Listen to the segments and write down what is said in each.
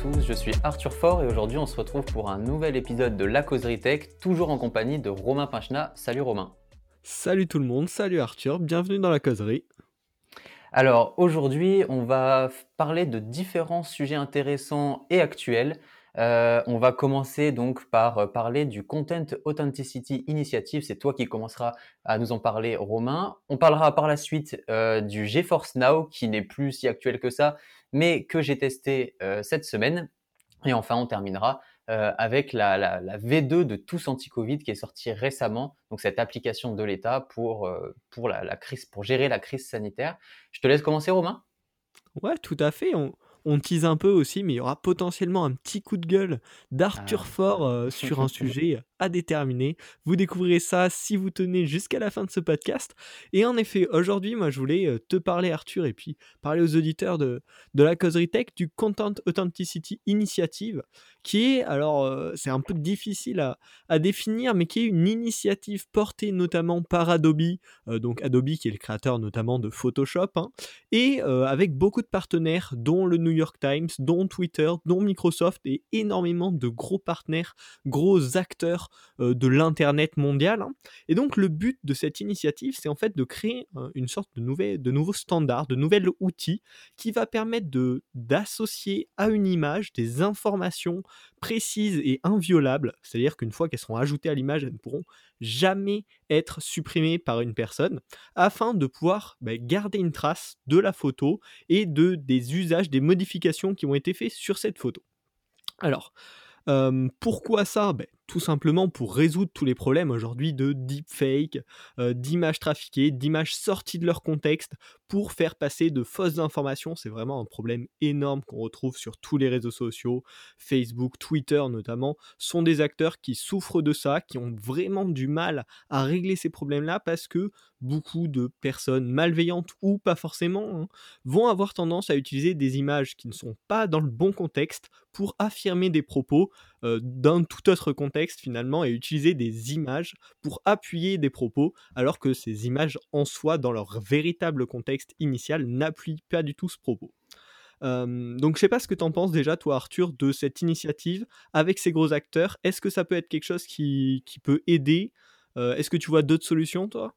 tous, je suis Arthur Faure et aujourd'hui on se retrouve pour un nouvel épisode de La Causerie Tech, toujours en compagnie de Romain Pinchna. Salut Romain. Salut tout le monde, salut Arthur, bienvenue dans La Causerie. Alors aujourd'hui on va parler de différents sujets intéressants et actuels. Euh, on va commencer donc par parler du Content Authenticity Initiative. C'est toi qui commenceras à nous en parler, Romain. On parlera par la suite euh, du GeForce Now, qui n'est plus si actuel que ça, mais que j'ai testé euh, cette semaine. Et enfin, on terminera euh, avec la, la, la, V2 de Tous Anti-Covid qui est sortie récemment, donc cette application de l'État pour, euh, pour, la, pour gérer la crise sanitaire. Je te laisse commencer, Romain. Ouais, tout à fait. On tease un peu aussi, mais il y aura potentiellement un petit coup de gueule d'Arthur ah. Fort euh, sur un sujet à déterminer. Vous découvrirez ça si vous tenez jusqu'à la fin de ce podcast. Et en effet, aujourd'hui, moi, je voulais euh, te parler, Arthur, et puis parler aux auditeurs de, de la causerie tech du Content Authenticity Initiative, qui est, alors, euh, c'est un peu difficile à, à, définir, mais qui est une initiative portée notamment par Adobe, euh, donc Adobe qui est le créateur notamment de Photoshop, hein, et avec beaucoup de partenaires, dont le New York Times, dont Twitter, dont Microsoft, et énormément de gros partenaires, gros acteurs euh, de l'Internet mondial. Hein. Et donc le but de cette initiative, c'est en fait de créer euh, une sorte de, nouveaux standards, de nouvel outils qui va permettre d'associer à une image des informations précises et inviolables, c'est-à-dire qu'une fois qu'elles seront ajoutées à l'image, elles ne pourront jamais être supprimées par une personne, afin de pouvoir bah, garder une trace de la photo et de, des usages, des modifications qui ont été faits sur cette photo. Alors, euh, pourquoi ça? Ben, tout simplement pour résoudre tous les problèmes aujourd'hui de deepfake, euh, d'images trafiquées, d'images sorties de leur contexte pour faire passer de fausses informations. C'est vraiment un problème énorme qu'on retrouve sur tous les réseaux sociaux, Facebook, Twitter notamment, sont des acteurs qui souffrent de ça, qui ont vraiment du mal à régler ces problèmes-là parce que beaucoup de personnes malveillantes ou pas forcément hein, vont avoir tendance à utiliser des images qui ne sont pas dans le bon contexte pour affirmer des propos euh, d'un tout autre contexte finalement et utiliser des images pour appuyer des propos alors que ces images en soi dans leur véritable contexte initial n'appuient pas du tout ce propos. Euh, donc je sais pas ce que tu en penses déjà toi Arthur de cette initiative avec ces gros acteurs. Est-ce que ça peut être quelque chose qui, qui peut aider? Euh, Est-ce que tu vois d'autres solutions toi?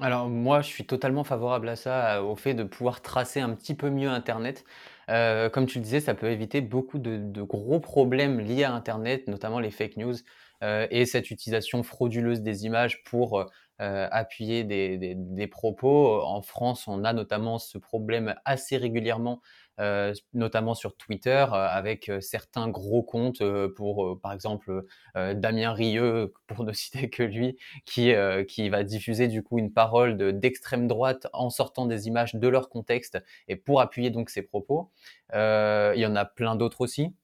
Alors moi, je suis totalement favorable à ça, au fait de pouvoir tracer un petit peu mieux Internet. Euh, comme tu le disais, ça peut éviter beaucoup de, gros problèmes liés à Internet, notamment les fake news euh, et cette utilisation frauduleuse des images pour euh, appuyer des, propos. En France, on a notamment ce problème assez régulièrement euh, notamment sur Twitter, euh, avec euh, certains gros comptes pour, par exemple, Damien Rieu, pour ne citer que lui, qui, qui va diffuser du coup une parole d'extrême droite en sortant des images de leur contexte et pour appuyer donc ses propos. il y en a plein d'autres aussi.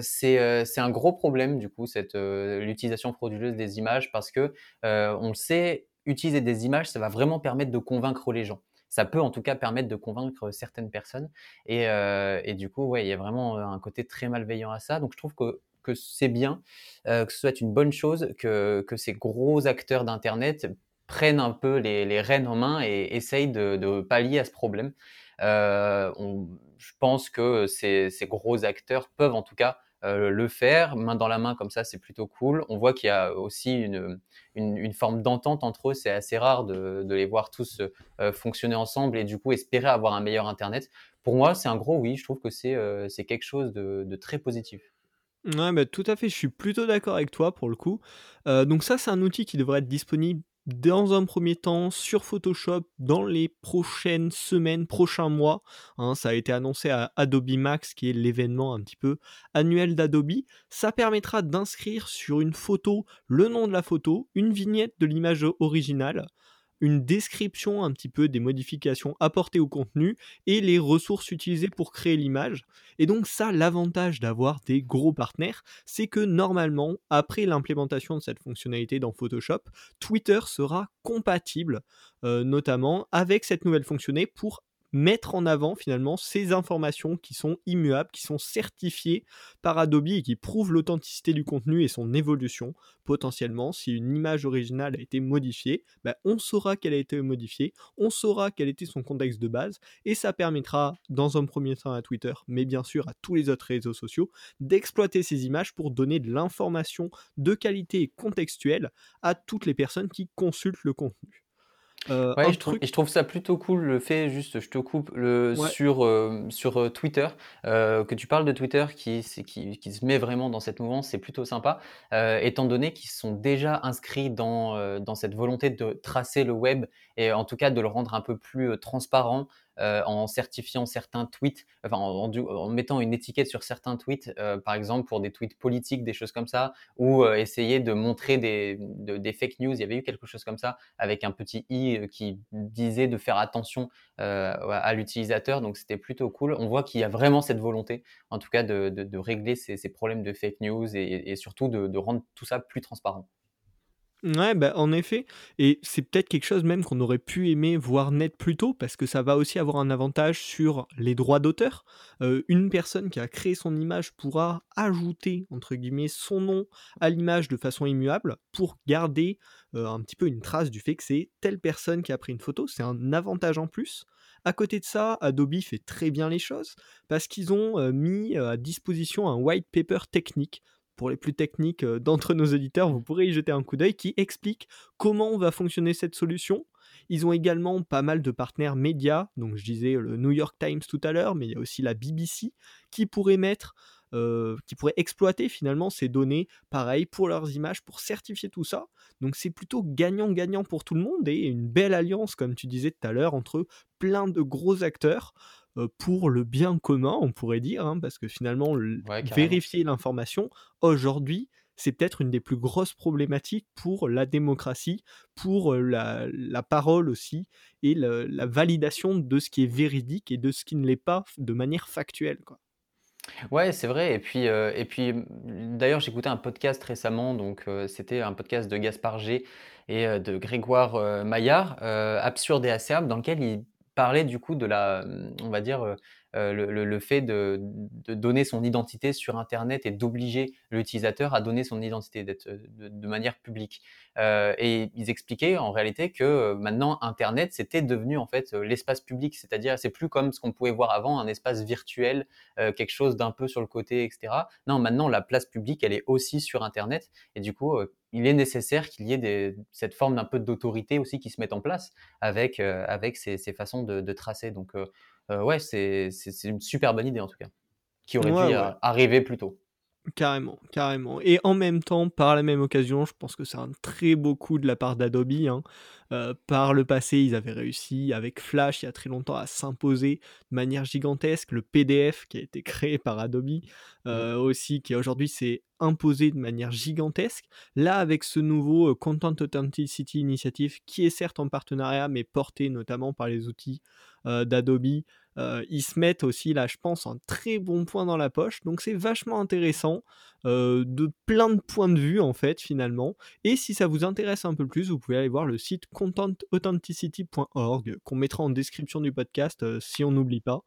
C'est un gros problème du coup cette l'utilisation frauduleuse des images parce que on le sait utiliser des images ça va vraiment permettre de convaincre les gens ça peut en tout cas permettre de convaincre certaines personnes. Et, euh, et du coup, ouais, il y a vraiment un côté très malveillant à ça. Donc je trouve que, que c'est bien, euh, que ce soit une bonne chose, que, que ces gros acteurs d'Internet prennent un peu les, les rênes en main et essayent de, de pallier à ce problème. Euh, on, je pense que ces, ces gros acteurs peuvent en tout cas euh, le faire main dans la main comme ça, c'est plutôt cool. On voit qu'il y a aussi une, une, forme d'entente entre eux. C'est assez rare de, de, les voir tous euh, fonctionner ensemble et du coup espérer avoir un meilleur Internet. Pour moi, c'est un gros oui. Je trouve que c'est euh, c'est quelque chose de, de très positif. Ouais, bah, tout à fait, je suis plutôt d'accord avec toi pour le coup. Donc ça, c'est un outil qui devrait être disponible dans un premier temps sur Photoshop dans les prochaines semaines, prochains mois. Hein, ça a été annoncé à Adobe Max, qui est l'événement un petit peu annuel d'Adobe. Ça permettra d'inscrire sur une photo le nom de la photo, une vignette de l'image originale, une description un petit peu des modifications apportées au contenu et les ressources utilisées pour créer l'image. Et donc ça, l'avantage d'avoir des gros partenaires, c'est que normalement, après l'implémentation de cette fonctionnalité dans Photoshop, Twitter sera compatible euh, notamment avec cette nouvelle fonctionnalité pour mettre en avant finalement ces informations qui sont immuables, qui sont certifiées par Adobe et qui prouvent l'authenticité du contenu et son évolution. Potentiellement, si une image originale a été modifiée, bah, on saura qu'elle a été modifiée, on saura quel était son contexte de base, et ça permettra, dans un premier temps à Twitter, mais bien sûr à tous les autres réseaux sociaux, d'exploiter ces images pour donner de l'information de qualité et contextuelle à toutes les personnes qui consultent le contenu. Euh, ouais, je trouve, je trouve ça plutôt cool le fait, juste, je te coupe, le, sur, euh, sur euh, Twitter, que tu parles de Twitter qui, qui, qui, se met vraiment dans cette mouvance, c'est plutôt sympa, étant donné qu'ils sont déjà inscrits dans, dans cette volonté de tracer le web et en tout cas de le rendre un peu plus transparent, euh, en certifiant certains tweets, en, mettant une étiquette sur certains tweets, euh, par exemple pour des tweets politiques, des choses comme ça, ou euh, essayer de montrer des, fake news. Il y avait eu quelque chose comme ça avec un petit i qui disait de faire attention à l'utilisateur. Donc c'était plutôt cool. On voit qu'il y a vraiment cette volonté, en tout cas, de, régler ces, problèmes de fake news et, surtout de rendre tout ça plus transparent. Ouais, bah, en effet et c'est peut-être quelque chose même qu'on aurait pu aimer voir naître plus tôt parce que ça va aussi avoir un avantage sur les droits d'auteur. une personne qui a créé son image pourra «ajouter» entre guillemets son nom à l'image de façon immuable pour garder, un petit peu une trace du fait que c'est telle personne qui a pris une photo. C'est un avantage en plus. À côté de ça, Adobe fait très bien les choses parce qu'ils ont, mis, à disposition un white paper technique pour les plus techniques euh, d'entre nos auditeurs, vous pourrez y jeter un coup d'œil qui explique comment va fonctionner cette solution. Ils ont également pas mal de partenaires médias, donc je disais le New York Times tout à l'heure, mais il y a aussi la BBC qui pourrait mettre, euh, qui pourrait exploiter finalement ces données, pareil pour leurs images, pour certifier tout ça. Donc c'est plutôt gagnant-gagnant pour tout le monde et une belle alliance, comme tu disais tout à l'heure, entre plein de gros acteurs pour le bien commun, on pourrait dire, hein, parce que finalement, vérifier l'information, aujourd'hui, c'est peut-être une des plus grosses problématiques pour la démocratie, pour la, parole aussi, et la validation de ce qui est véridique et de ce qui ne l'est pas de manière factuelle. Quoi. Ouais, c'est vrai. Et puis, et puis d'ailleurs, j'écoutais un podcast récemment, donc c'était un podcast de Gaspard G et de Grégoire Maillard, Absurde et acerbe, dans lequel il parler du coup de la, mmh, on va dire, euh, le, fait de, donner son identité sur Internet et d'obliger l'utilisateur à donner son identité d'être de, manière publique. Euh, et ils expliquaient en réalité que maintenant Internet c'était devenu en fait l'espace public, c'est-à-dire c'est plus comme ce qu'on pouvait voir avant, un espace virtuel, quelque chose d'un peu sur le côté, etc. Non, maintenant la place publique elle est aussi sur Internet et du coup il est nécessaire qu'il y ait cette forme d'un peu d'autorité aussi qui se mette en place avec, avec ces, façons de, tracer. Donc, euh, ouais, c'est une super bonne idée en tout cas, qui aurait dû arriver plus tôt. Carrément, carrément. Et en même temps, par la même occasion, je pense que c'est un très beau coup de la part d'Adobe. Hein. Euh, par le passé, ils avaient réussi avec Flash il y a très longtemps à s'imposer de manière gigantesque. Le PDF qui a été créé par Adobe euh, mmh. aussi, qui aujourd'hui s'est imposé de manière gigantesque. Là, avec ce nouveau Content Authenticity Initiative, qui est certes en partenariat, mais porté notamment par les outils euh, d'Adobe. Euh, ils se mettent aussi là, je pense, un très bon point dans la poche. Donc c'est vachement intéressant euh, de plein de points de vue en fait finalement. Et si ça vous intéresse un peu plus, vous pouvez aller voir le site content-authenticity.org qu'on mettra en description du podcast si on n'oublie pas.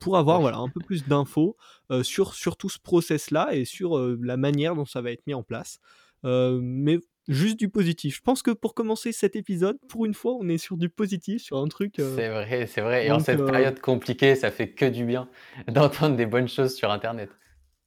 pour avoir voilà, un peu plus d'infos sur, sur tout ce process-là et sur la manière dont ça va être mis en place. mais juste du positif. Je pense que pour commencer cet épisode, pour une fois, on est sur du positif, sur un truc. Euh, c'est vrai, c'est vrai. Et en cette euh, période compliquée, ça fait que du bien d'entendre des bonnes choses sur Internet.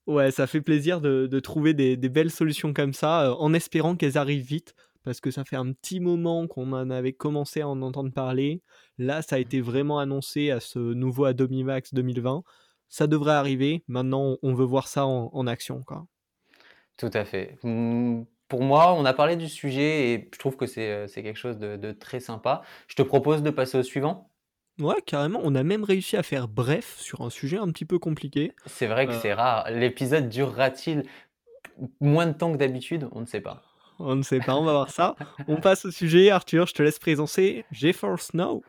Ouais, ça fait plaisir de, trouver des, belles solutions comme ça, euh, en espérant qu'elles arrivent vite, parce que ça fait un petit moment qu'on en avait commencé à en entendre parler. Là, ça a été vraiment annoncé à ce nouveau Adobe Max 2020. Ça devrait arriver. Maintenant, on veut voir ça en, en action. Quoi. Tout à fait. Mmh, pour moi, on a parlé du sujet et je trouve que c'est, euh, quelque chose de très sympa. Je te propose de passer au suivant? Ouais, carrément, on a même réussi à faire bref sur un sujet un petit peu compliqué. C'est vrai que euh c'est rare. L'épisode durera-t-il moins de temps que d'habitude? On ne sait pas. On ne sait pas, on va voir ça. On passe au sujet. Arthur, je te laisse présenter GeForce Now.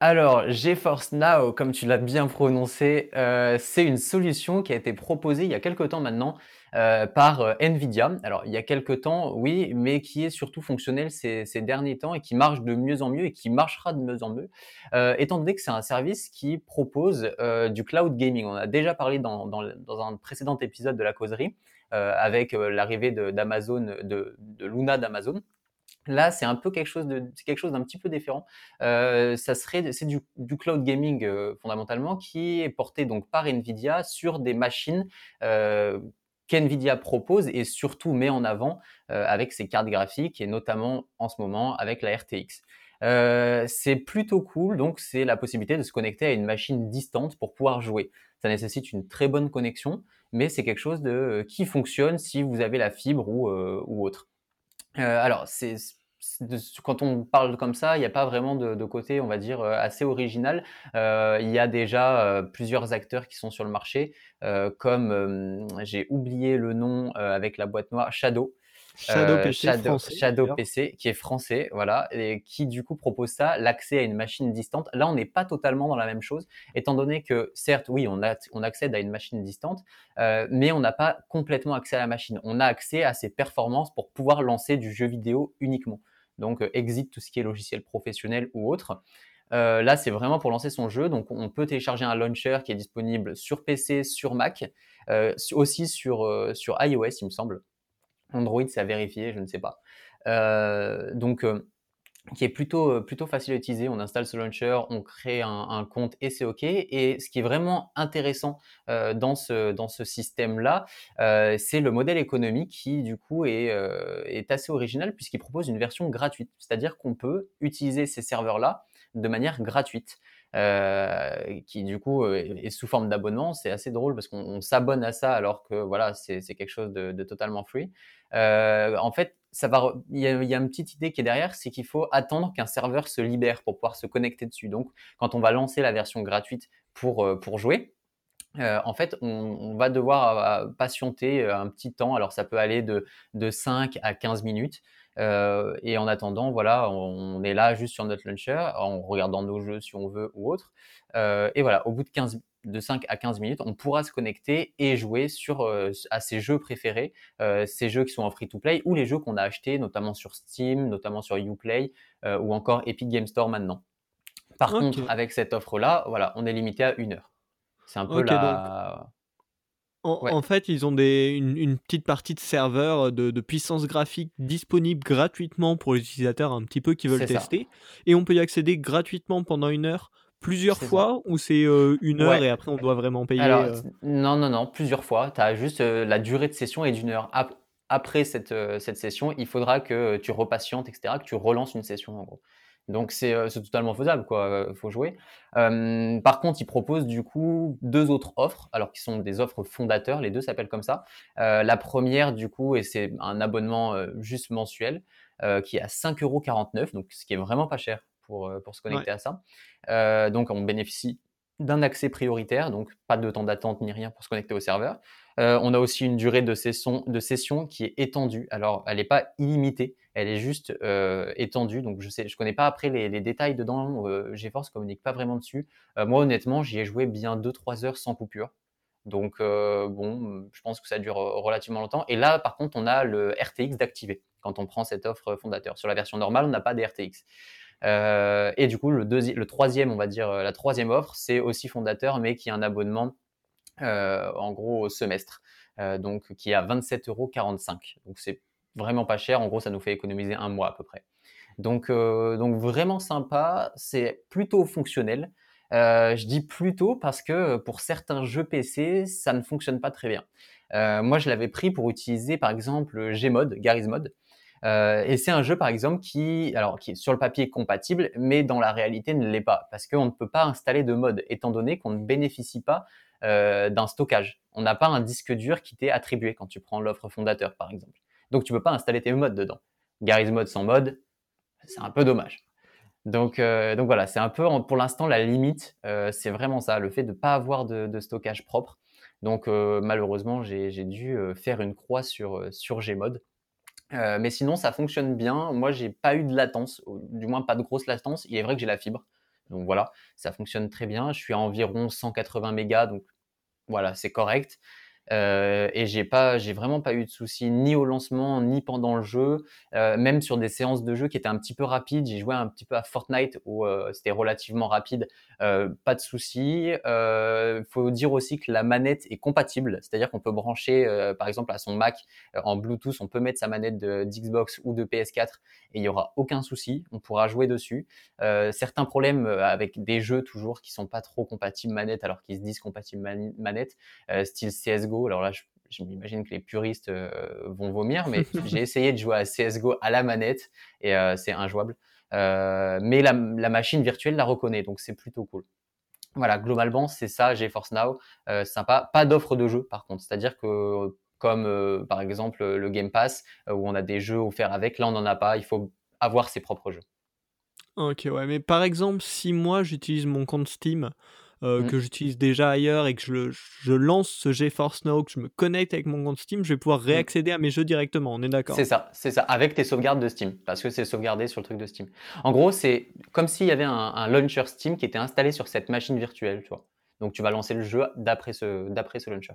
Alors, GeForce Now, comme tu l'as bien prononcé, euh, c'est une solution qui a été proposée il y a quelque temps maintenant par Nvidia. Alors il y a quelques temps, oui, mais qui est surtout fonctionnel ces, derniers temps et qui marche de mieux en mieux et qui marchera de mieux en mieux, étant donné que c'est un service qui propose du cloud gaming. On a déjà parlé dans, dans un précédent épisode de la causerie avec l'arrivée d'Amazon, de, de Luna d'Amazon. Là, c'est un peu quelque chose de, quelque chose d'un petit peu différent. Euh, ça serait, c'est du, cloud gaming euh, fondamentalement qui est porté donc par Nvidia sur des machines euh, qu'Nvidia propose et surtout met en avant avec ses cartes graphiques et notamment en ce moment avec la RTX. c'est plutôt cool, donc c'est la possibilité de se connecter à une machine distante pour pouvoir jouer. Ça nécessite une très bonne connexion, mais c'est quelque chose de, qui fonctionne si vous avez la fibre ou, ou autre. Euh, alors, c'est quand on parle comme ça, il n'y a pas vraiment de, côté, on va dire, euh, assez original. Euh, il y a déjà plusieurs acteurs qui sont sur le marché, comme j'ai oublié le nom avec la boîte noire, Shadow, Shadow euh, PC, français, Shadow PC, qui est français, voilà, et qui du coup propose ça, l'accès à une machine distante. Là, on n'est pas totalement dans la même chose, étant donné que certes, oui, on, a, on accède à une machine distante, euh, mais on n'a pas complètement accès à la machine. On a accès à ses performances pour pouvoir lancer du jeu vidéo uniquement. Donc, euh, exit tout ce qui est logiciel professionnel ou autre. là, c'est vraiment pour lancer son jeu. Donc, on peut télécharger un launcher qui est disponible sur PC, sur Mac, aussi sur, sur iOS, il me semble. Android, c'est à vérifier, je ne sais pas. Euh, donc, euh, qui est plutôt, euh, plutôt facile à utiliser. On installe ce launcher, on crée un, compte et c'est OK. Et ce qui est vraiment intéressant dans ce, dans ce système-là, c'est le modèle économique qui, du coup, est, est assez original puisqu'il propose une version gratuite. C'est-à-dire qu'on peut utiliser ces serveurs-là de manière gratuite. Euh, qui du coup est sous forme d'abonnement. C'est assez drôle parce qu'on s'abonne à ça alors que voilà, c'est quelque chose de, totalement free. Euh, en fait, il y, a, une petite idée qui est derrière, c'est qu'il faut attendre qu'un serveur se libère pour pouvoir se connecter dessus. Donc, quand on va lancer la version gratuite pour, euh, pour jouer, euh, en fait, on, on, va devoir patienter un petit temps. Alors, ça peut aller de, de 5 à 15 minutes. Euh, et en attendant, voilà, on, est là juste sur notre launcher, en regardant nos jeux si on veut ou autre. Euh, et voilà, au bout de 15 de 5 à 15 minutes, on pourra se connecter et jouer sur euh, à ses jeux préférés, ces jeux qui sont en free-to-play ou les jeux qu'on a achetés, notamment sur Steam, notamment sur Uplay ou encore Epic Game Store maintenant. Par contre, avec cette offre-là, voilà, on est limité à une heure. C'est un peu la. En, fait, ils ont des, une, petite partie de serveurs de, puissance graphique disponible gratuitement pour les utilisateurs un petit peu qui veulent tester. Et on peut y accéder gratuitement pendant une heure plusieurs fois ou c'est euh, une heure et après on doit vraiment payer euh? Non, non, non, plusieurs fois. Tu as juste euh, la durée de session est d'une heure. Après cette, cette session, il faudra que tu repatientes, etc., que tu relances une session en gros. Donc c'est totalement faisable, quoi. Faut jouer. par contre, ils proposent du coup deux autres offres, alors qui sont des offres fondateurs. Les deux s'appellent comme ça. La première, du coup, et c'est un abonnement juste mensuel, qui est à 5,49€, donc ce qui est vraiment pas cher pour, pour se connecter à ça. donc on bénéficie d'un accès prioritaire, donc pas de temps d'attente ni rien pour se connecter au serveur. Euh, on a aussi une durée de session, de session qui est étendue. Alors, elle n'est pas illimitée, elle est juste euh, étendue. Donc, je sais, je connais pas après les, détails dedans. Euh, GeForce communique pas vraiment dessus. Euh, moi, honnêtement, j'y ai joué bien 2-3 heures sans coupure. Donc, bon, je pense que ça dure relativement longtemps. Et là, par contre, on a le RTX d'activer quand on prend cette offre fondateur. Sur la version normale, on n'a pas de RTX. Euh, et du coup, le, le troisième, on va dire, la troisième offre, c'est aussi fondateur, mais qui a un abonnement euh, en gros au semestre, euh, donc qui est à 27,45 euros. Donc c'est vraiment pas cher. En gros, ça nous fait économiser un mois à peu près. Donc, donc vraiment sympa. C'est plutôt fonctionnel. je dis plutôt parce que pour certains jeux PC, ça ne fonctionne pas très bien. moi, je l'avais pris pour utiliser par exemple Gmod, Garry's Mod. Euh, et c'est un jeu, par exemple, qui, alors, qui est sur le papier compatible, mais dans la réalité ne l'est pas, parce qu'on ne peut pas installer de mode, étant donné qu'on ne bénéficie pas euh, d'un stockage. On n'a pas un disque dur qui t'est attribué quand tu prends l'offre fondateur, par exemple. Donc, tu peux pas installer tes modes dedans. Garry's Mod sans mode, c'est un peu dommage. Donc, euh, voilà, c'est un peu pour l'instant la limite, c'est vraiment ça, le fait de ne pas avoir de, de, stockage propre. Donc malheureusement, j'ai dû faire une croix sur, sur Gmod. Euh, mais sinon, ça fonctionne bien. Moi, j'ai pas eu de latence, du moins pas de grosse latence. Il est vrai que j'ai la fibre. Donc voilà, ça fonctionne très bien. Je suis à environ 180 mégas, donc voilà, c'est correct. Euh, et j'ai pas, j'ai vraiment pas eu de soucis ni au lancement ni pendant le jeu, euh, même sur des séances de jeu qui étaient un petit peu rapides. J'ai joué un petit peu à Fortnite où euh, c'était relativement rapide, pas de soucis. Il faut dire aussi que la manette est compatible, c'est-à-dire qu'on peut brancher, par exemple, à son Mac en Bluetooth, on peut mettre sa manette d'Xbox ou de PS4 et il y aura aucun souci, on pourra jouer dessus. certains problèmes avec des jeux toujours qui sont pas trop compatibles manette alors qu'ils se disent compatibles manette, style CS:GO alors là, je, m'imagine que les puristes euh, vont vomir, mais j'ai essayé de jouer à CSGO à la manette et euh, c'est injouable. Euh, mais la, machine virtuelle la reconnaît, donc c'est plutôt cool. Voilà, globalement, c'est ça, GeForce Now, sympa. Pas d'offre de jeu, par contre. C'est-à-dire que, comme par exemple le Game Pass, où on a des jeux offerts avec, là, on n'en a pas. Il faut avoir ses propres jeux. Ok, ouais, mais par exemple, si moi j'utilise mon compte Steam euh, mmh. que j'utilise déjà ailleurs et que je, je, lance ce GeForce Now, que je me connecte avec mon compte Steam, je vais pouvoir mmh. réaccéder à mes jeux directement. On est d'accord C'est ça, c'est ça, avec tes sauvegardes de Steam, parce que c'est sauvegardé sur le truc de Steam. En gros, c'est comme s'il y avait un, launcher Steam qui était installé sur cette machine virtuelle, tu vois. Donc tu vas lancer le jeu d'après ce, d'après ce launcher.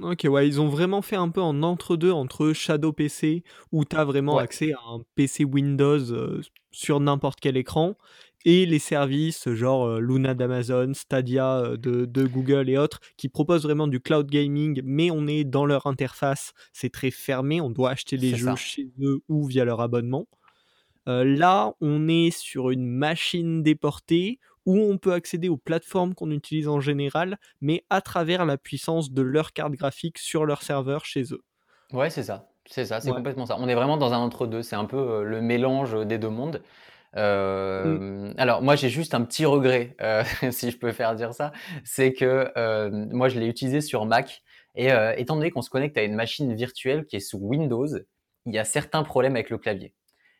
Ok, ouais, ils ont vraiment fait un peu en entre-deux entre Shadow PC, où tu as vraiment accès à un PC Windows euh, sur n'importe quel écran, et les services genre Luna d'Amazon, Stadia de, Google et autres qui proposent vraiment du cloud gaming, mais on est dans leur interface, c'est très fermé, on doit acheter les jeux chez eux ou via leur abonnement. là, on est sur une machine déportée où on peut accéder aux plateformes qu'on utilise en général, mais à travers la puissance de leur carte graphique sur leur serveur chez eux. Ouais, c'est ça. C'est ça, c'est complètement ça. On est vraiment dans un entre-deux. C'est un peu le mélange des deux mondes. Mmh. Alors moi j'ai juste un petit regret, euh, si je peux faire dire ça, c'est que moi je l'ai utilisé sur Mac et étant donné qu'on se connecte à une machine virtuelle qui est sous Windows, il y a certains problèmes avec le clavier.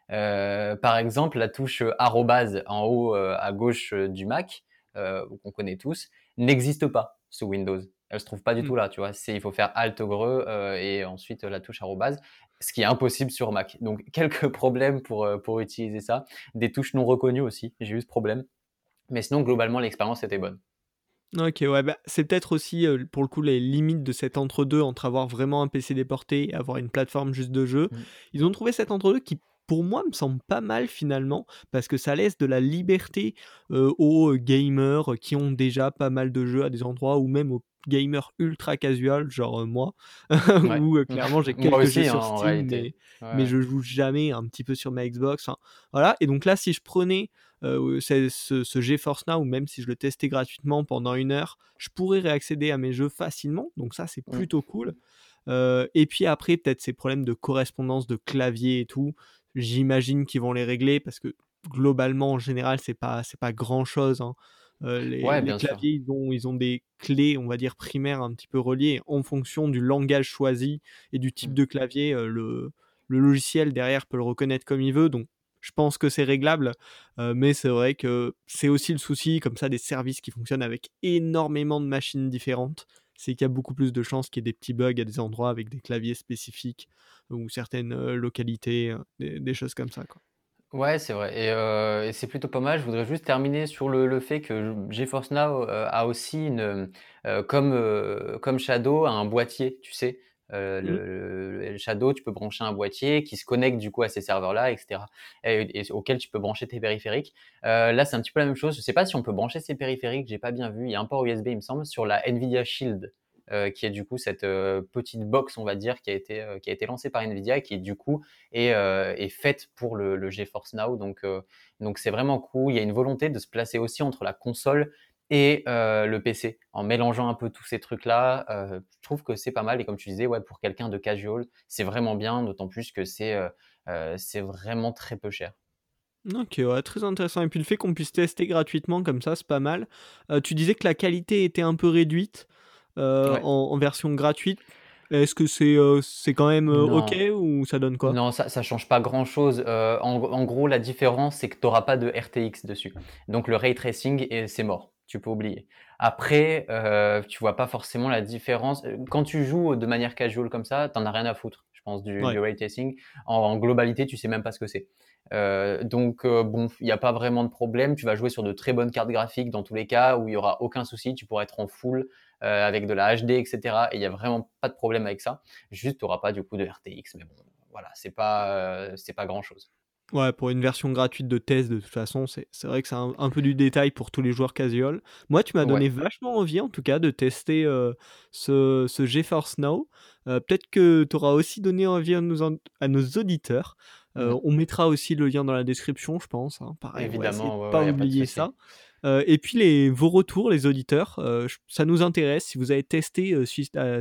par exemple, la touche arrobase en haut à gauche du Mac, qu'on connaît tous, n'existe pas sous Windows. Elle se trouve pas du mmh. tout là, tu vois. C'est il faut faire Alt greu et ensuite la touche arrobase ce qui est impossible sur Mac. Donc quelques problèmes pour, euh, pour utiliser ça. Des touches non reconnues aussi, j'ai eu ce problème. Mais sinon, globalement, l'expérience était bonne. Ok, ouais, bah, c'est peut-être aussi euh, pour le coup les limites de cet entre-deux entre avoir vraiment un PC déporté et avoir une plateforme juste de jeu. Mmh. Ils ont trouvé cet entre-deux qui pour moi, me semble pas mal finalement, parce que ça laisse de la liberté euh, aux gamers qui ont déjà pas mal de jeux à des endroits, ou même aux gamers ultra casual, genre moi, où euh, clairement j'ai quelques jeux sur hein, Steam, mais, je joue jamais un petit peu sur ma Xbox. voilà, et donc là, si je prenais euh, ce, ce, GeForce Now, ou même si je le testais gratuitement pendant une heure, je pourrais réaccéder à mes jeux facilement, donc ça c'est mmh. plutôt cool. et puis après, peut-être ces problèmes de correspondance de clavier et tout, J'imagine qu'ils vont les régler parce que globalement, en général, c'est pas c'est pas grand chose. Hein. Les, claviers, ils ont, ils ont des clés, on va dire primaires, un petit peu reliées en fonction du langage choisi et du type mmh. de clavier. le, le logiciel derrière peut le reconnaître comme il veut, donc je pense que c'est réglable, mais c'est vrai que c'est aussi le souci, comme ça, des services qui fonctionnent avec énormément de machines différentes c'est qu'il y a beaucoup plus de chances qu'il y ait des petits bugs à des endroits avec des claviers spécifiques ou certaines localités, des, choses comme ça. Quoi. Ouais, c'est vrai. Et, c'est plutôt pas mal. Je voudrais juste terminer sur le, fait que GeForce Now a aussi une, comme, comme Shadow, un boîtier, tu sais? Euh, mmh. le, Shadow, tu peux brancher un boîtier qui se connecte du coup à ces serveurs-là, etc. Et, auquel tu peux brancher tes périphériques. Euh, là, c'est un petit peu la même chose. Je sais pas si on peut brancher ces périphériques, j'ai pas bien vu. Il y a un port USB, il me semble, sur la Nvidia Shield. Euh, qui est du coup cette petite box, on va dire, qui a été qui a été lancée par Nvidia qui du coup est, est faite pour le, le GeForce Now. Donc donc c'est vraiment cool. Il y a une volonté de se placer aussi entre la console et euh, le PC. En mélangeant un peu tous ces trucs-là, euh, je trouve que c'est pas mal. Et comme tu disais, ouais, pour quelqu'un de casual, c'est vraiment bien, d'autant plus que c'est euh, c'est vraiment très peu cher. Ok, ouais, très intéressant. Et puis le fait qu'on puisse tester gratuitement comme ça, c'est pas mal. tu disais que la qualité était un peu réduite en, version gratuite. Est-ce que c'est c'est quand même ok ou ça donne quoi? Non, ça, ça change pas grand-chose. En, en, gros, la différence, c'est que tu n'auras pas de RTX dessus. Donc le ray tracing, c'est mort tu peux oublier. Après, euh, tu vois pas forcément la différence. Quand tu joues de manière casual comme ça, t'en as rien à foutre. je pense, du, ray tracing. En, globalité, tu sais même pas ce que c'est. Euh, donc bon, il n'y a pas vraiment de problème. Tu vas jouer sur de très bonnes cartes graphiques dans tous les cas où il y aura aucun souci. Tu pourras être en full avec de la HD, etc. Et il n'y a vraiment pas de problème avec ça. Juste, tu n'auras pas du coup de RTX, mais bon, voilà, c'est pas c'est pas grand chose. Ouais, pour une version gratuite de test, de toute façon, c'est vrai que c'est un, peu du détail pour tous les joueurs casual. Moi, tu m'as donné vachement envie, en tout cas, de tester ce, ce GeForce Now. Peut-être que tu auras aussi donné envie à nos, à nos auditeurs. Mmh on mettra aussi le lien dans la description, je pense. Hein. Pareil, Évidemment, pas oublier ça. Euh, et puis les, vos retours, les auditeurs, euh, ça nous intéresse. Si vous avez testé euh,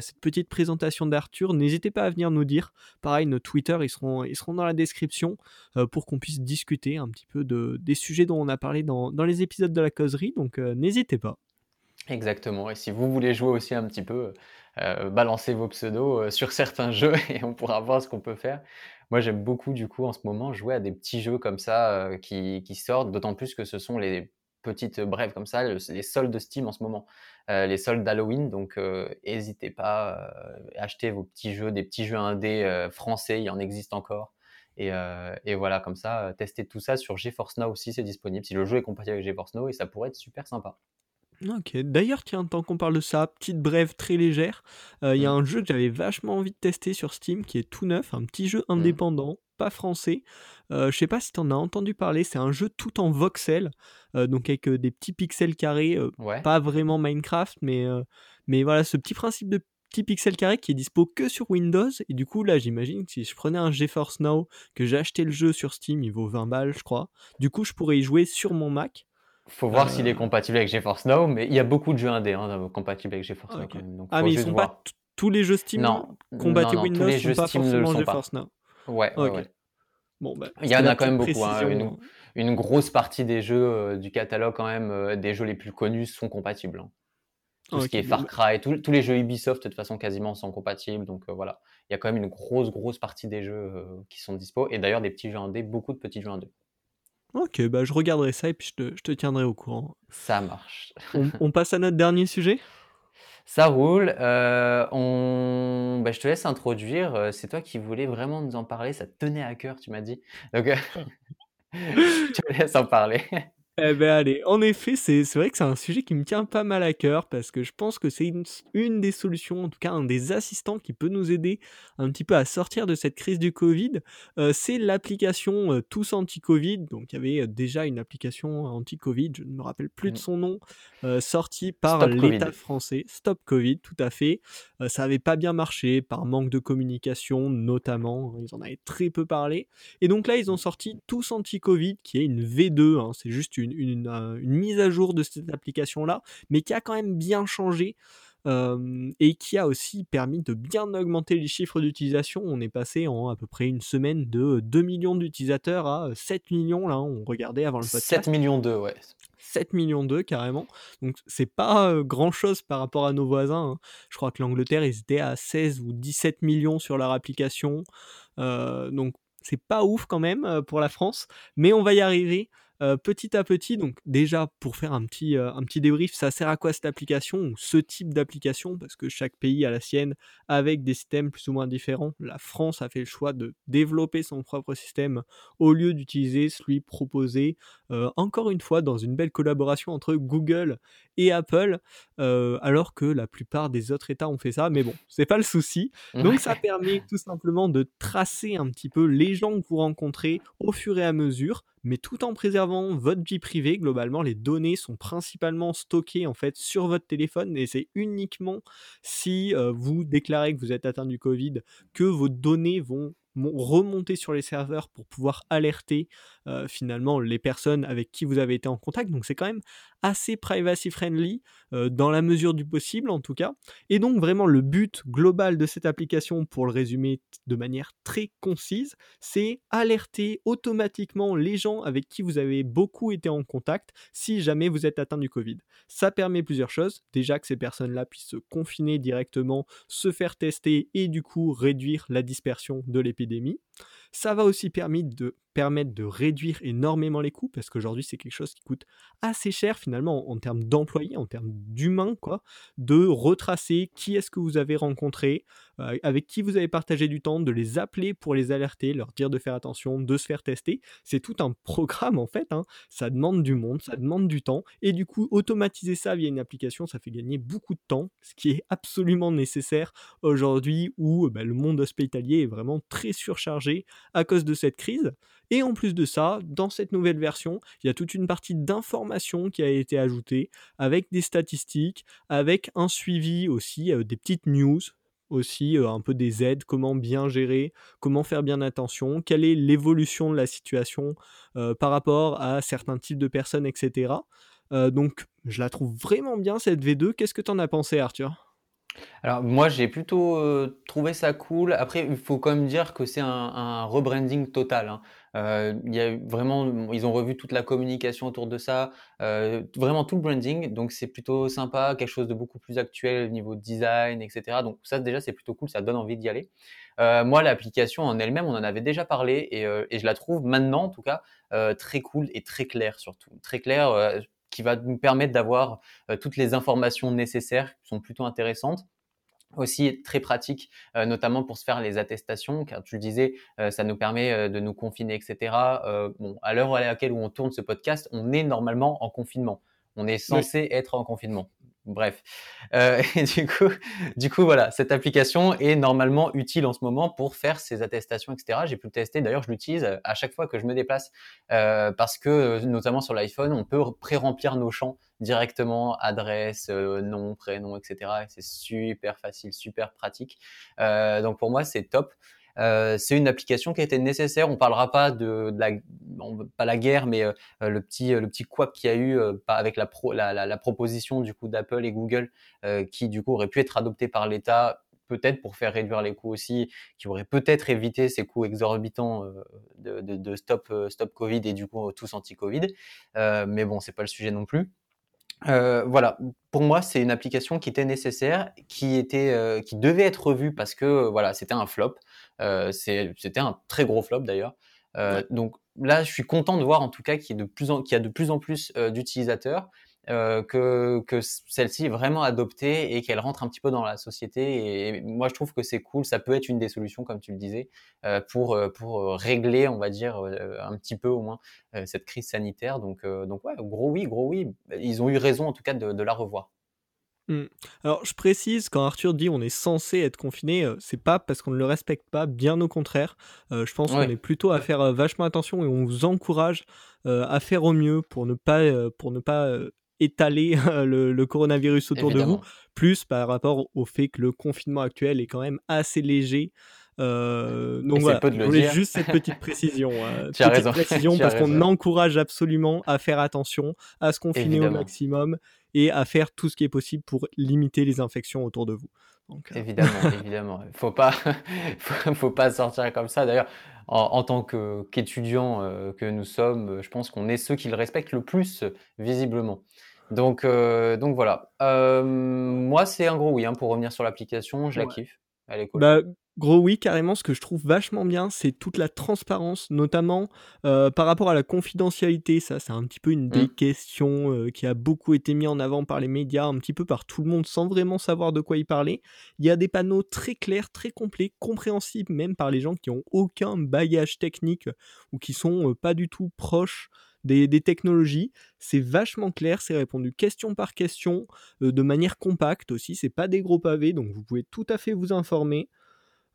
cette petite présentation d'Arthur, n'hésitez pas à venir nous dire. Pareil, nos Twitter, ils seront, ils seront dans la description pour qu'on puisse discuter un petit peu de, des sujets dont on a parlé dans, dans les épisodes de la causerie. Donc n'hésitez pas. Exactement. Et si vous voulez jouer aussi un petit peu, balancez vos pseudos sur certains jeux et on pourra voir ce qu'on peut faire. Moi, j'aime beaucoup, du coup, en ce moment, jouer à des petits jeux comme ça qui, qui sortent, d'autant plus que ce sont les petites brèves comme ça, les soldes de Steam en ce moment, euh, les soldes d'Halloween. Donc, n'hésitez pas, achetez vos petits jeux, des petits jeux indés français, il y en existe encore. Et, et, voilà, comme ça, testez tout ça sur GeForce Now aussi, c'est disponible. Si le jeu est compatible avec GeForce Now, et ça pourrait être super sympa. Ok, d'ailleurs, tiens, tant qu'on parle de ça, petite brève très légère, il y a mmh. un jeu que j'avais vachement envie de tester sur Steam qui est tout neuf, un petit jeu mmh. indépendant, pas français. je sais pas si tu en as entendu parler, c'est un jeu tout en voxel, donc avec des petits pixels carrés, pas vraiment Minecraft, mais, mais voilà, ce petit principe de petit pixel carré qui est dispo que sur Windows. Et du coup, là, j'imagine que si je prenais un GeForce Now, que j'ai acheté le jeu sur Steam, il vaut 20 balles, je crois. Du coup, je pourrais y jouer sur mon Mac. Faut voir s'il est euh. compatible avec GeForce Now, mais il y a beaucoup de jeux indés hein, compatibles avec GeForce Now. ah, mais ils sont pas tous les jeux Steam compatibles Windows tous les jeux sont pas Steam forcément GeForce Now. Ouais, ouais, Bon, bah, il y en a quand même beaucoup. Hein, une, grosse partie des jeux euh, du catalogue, quand même, euh, des jeux les plus connus sont compatibles. Hein. Tout ce qui est Far bah Cry, tous les jeux Ubisoft, de toute façon, quasiment sont compatibles. Donc voilà, il y a quand même une grosse, grosse partie des jeux qui sont dispo. Et d'ailleurs, des petits jeux indés, beaucoup de petits jeux indés. Ok, bah je regarderai ça et puis je te, je te tiendrai au courant. Ça marche. on, passe à notre dernier sujet? Ça roule. Euh, on... Bah, je te laisse introduire. Euh, c'est toi qui voulais vraiment nous en parler. Ça te tenait à cœur, tu m'as dit. Donc, euh, je te laisse en parler. Eh ben allez, en effet, c'est vrai que c'est un sujet qui me tient pas mal à cœur parce que je pense que c'est une, des solutions, en tout cas un des assistants qui peut nous aider un petit peu à sortir de cette crise du Covid. Euh, c'est l'application euh, Tous Anti-Covid. Donc il y avait euh, déjà une application anti-Covid, je ne me rappelle plus de mmh. son nom, sortie par l'État français. Stop Covid, tout à fait. ça n'avait pas bien marché par manque de communication notamment. Ils en avaient très peu parlé. Et donc là, ils ont sorti Tous Anti-Covid qui est une V2. Hein, c'est juste une euh, une, mise à jour de cette application-là, mais qui a quand même bien changé. et qui a aussi permis de bien augmenter les chiffres d'utilisation. On est passé en à peu près une semaine de 2 millions d'utilisateurs à 7 millions, là, on regardait avant le podcast. 7 millions 2, ouais. 7 millions 2 carrément. Donc c'est pas grand chose par rapport à nos voisins. Hein. Je crois que l'Angleterre, ils étaient à 16 ou 17 millions sur leur application. donc c'est pas ouf quand même pour la France, mais on va y arriver. Euh, petit à petit, donc déjà pour faire un petit, euh, un petit débrief, ça sert à quoi cette application ou ce type d'application? Parce que chaque pays a la sienne avec des systèmes plus ou moins différents. La France a fait le choix de développer son propre système au lieu d'utiliser celui proposé, euh, encore une fois, dans une belle collaboration entre Google et Apple, alors que la plupart des autres États ont fait ça. Mais bon, c'est pas le souci. Donc ça permet tout simplement de tracer un petit peu les gens que vous rencontrez au fur et à mesure mais tout en préservant votre vie privée. Globalement, les données sont principalement stockées en fait sur votre téléphone et c'est uniquement si euh, vous déclarez que vous êtes atteint du Covid que vos données vont remonter sur les serveurs pour pouvoir alerter euh, finalement les personnes avec qui vous avez été en contact. Donc c'est quand même assez privacy friendly euh, dans la mesure du possible en tout cas. Et donc vraiment le but global de cette application, pour le résumer de manière très concise, c'est alerter automatiquement les gens avec qui vous avez beaucoup été en contact si jamais vous êtes atteint du Covid. Ça permet plusieurs choses. Déjà que ces personnes-là puissent se confiner directement, se faire tester et du coup réduire la dispersion de l'épidémie. Ça va aussi permettre de permettre de réduire énormément les coûts, parce qu'aujourd'hui, c'est quelque chose qui coûte assez cher finalement en, termes d'employés, en termes d'humains, quoi, de retracer qui est-ce que vous avez rencontré, euh, avec qui vous avez partagé du temps, de les appeler pour les alerter, leur dire de faire attention, de se faire tester. C'est tout un programme en fait, hein. ça demande du monde, ça demande du temps, et du coup, automatiser ça via une application, ça fait gagner beaucoup de temps, ce qui est absolument nécessaire aujourd'hui où bah, le monde hospitalier est vraiment très surchargé à cause de cette crise. Et en plus de ça, dans cette nouvelle version, il y a toute une partie d'information qui a été ajoutée avec des statistiques, avec un suivi aussi, euh, des petites news aussi euh, un peu des aides, comment bien gérer, comment faire bien attention, quelle est l'évolution de la situation euh, par rapport à certains types de personnes, etc. donc je la trouve vraiment bien cette V2. Qu'est-ce que tu en as pensé Arthur? Alors moi j'ai plutôt, trouvé ça cool. Après il faut quand même dire que c'est un rebranding total, hein. Il y a vraiment ils ont revu toute la communication autour de ça, vraiment tout le branding, donc c'est plutôt sympa, quelque chose de beaucoup plus actuel au niveau design et cetera. Donc ça déjà c'est plutôt cool, ça donne envie d'y aller. moi l'application en elle-même, on en avait déjà parlé et et je la trouve maintenant en tout cas, très cool et très claire surtout. Très claire, qui va nous permettre d'avoir euh, toutes les informations nécessaires qui sont plutôt intéressantes aussi très pratique, euh, notamment pour se faire les attestations, car tu le disais, euh, ça nous permet de nous confiner, etc. bon, à l'heure à laquelle où on tourne ce podcast, on est normalement en confinement. On est censé être en confinement. Bref. Euh, du coup, voilà, cette application est normalement utile en ce moment pour faire ces attestations, etc. J'ai pu le tester. D'ailleurs, je l'utilise à chaque fois que je me déplace euh, parce que, notamment sur l'iPhone, on peut pré-remplir nos champs directement, adresse, euh, nom, prénom, etc. c'est super facile, super pratique. donc pour moi, c'est top. Euh, c'est une application qui a été nécessaire. On parlera pas de, la, pas la guerre, mais euh, le petit le petit couac qu'il y a eu euh, avec la, la, proposition du coup d'Apple et Google, qui du coup aurait pu être adoptée par l'État peut-être pour faire réduire les coûts aussi, qui aurait peut-être évité ces coûts exorbitants de, stop stop Covid et du coup tous anti-Covid. mais bon, c'est pas le sujet non plus. Euh, voilà, pour moi, c'est une application qui était nécessaire, qui était, euh, qui devait être revue parce que euh, voilà, c'était un flop. C'était un très gros flop d'ailleurs. Donc là, je suis content de voir en tout cas qu'il y, a de plus en, qu'il y a de plus en plus d'utilisateurs euh, que, que celle-ci est vraiment adoptée et qu'elle rentre un petit peu dans la société. Et, moi, je trouve que c'est cool. Ça peut être une des solutions, comme tu le disais, euh, pour, euh, pour régler, on va dire, un petit peu au moins cette crise sanitaire. Donc, donc ouais, gros oui, gros oui. Ils ont eu raison, en tout cas, de, la revoir. Mmh. Alors je précise, quand Arthur dit on est censé être confiné, c'est pas parce qu'on ne le respecte pas, bien au contraire. je pense qu'on est plutôt à faire vachement attention et on vous encourage à faire au mieux pour ne pas, pour ne pas étaler le, coronavirus autour de vous, plus par rapport au fait que le confinement actuel est quand même assez léger. Euh, donc voilà, je voulais juste cette petite précision. Euh, tu petite précision parce qu'on encourage absolument à faire attention, à se confiner au maximum et à faire tout ce qui est possible pour limiter les infections autour de vous. Donc, euh, Évidemment, évidemment. Il faut pas, faut, pas sortir comme ça. D'ailleurs, en, tant qu'étudiant que nous sommes, je pense qu'on est ceux qui le respectent le plus visiblement. Donc, euh, donc voilà. Euh, moi, c'est un gros oui hein, pour revenir sur l'application. Je la kiffe. Elle est cool. Bah, gros oui, carrément. Ce que je trouve vachement bien, c'est toute la transparence, notamment euh, par rapport à la confidentialité. Ça, c'est un petit peu une des mmh. questions qui a beaucoup été mis en avant par les médias, un petit peu par tout le monde, sans vraiment savoir de quoi y parler. Il y a des panneaux très clairs, très complets, compréhensibles même par les gens qui ont aucun bagage technique ou qui sont pas du tout proches des, technologies. C'est vachement clair, c'est répondu question par question, euh, de manière compacte aussi. C'est pas des gros pavés, donc vous pouvez tout à fait vous informer.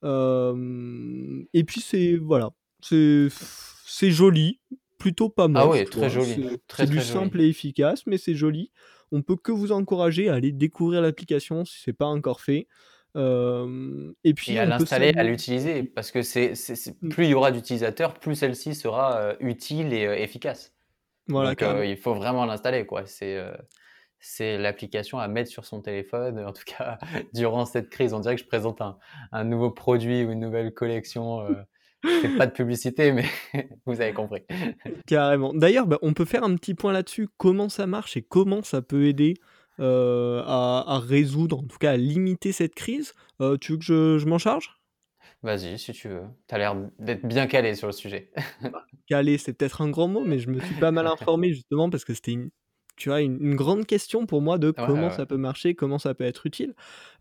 et puis c'est voilà, c'est joli, plutôt pas mal. Ah oui, très joli. C'est du simple et efficace, mais c'est joli. On peut que vous encourager à aller découvrir l'application si c'est pas encore fait. et puis à l'installer, à l'utiliser, parce que c'est, mmh. plus il y aura d'utilisateurs, plus celle-ci sera euh, utile et euh, efficace. Voilà, Donc, il faut vraiment l'installer, quoi. C'est c'est l'application à mettre sur son téléphone. En tout cas, durant cette crise, on dirait que je présente un, un nouveau produit ou une nouvelle collection. Euh, c'est pas de publicité, mais vous avez compris. Carrément. D'ailleurs, bah, on peut faire un petit point là-dessus. Comment ça marche et comment ça peut aider à, à, résoudre, en tout cas à limiter cette crise? tu veux que je, je m'en charge? Vas-y, si tu veux. Tu as l'air d'être bien calé sur le sujet. Bah, calé, c'est peut-être un grand mot, mais je me suis pas mal informé justement parce que c'était une tu vois, une, grande question pour moi de comment ça peut marcher, comment ça peut être utile.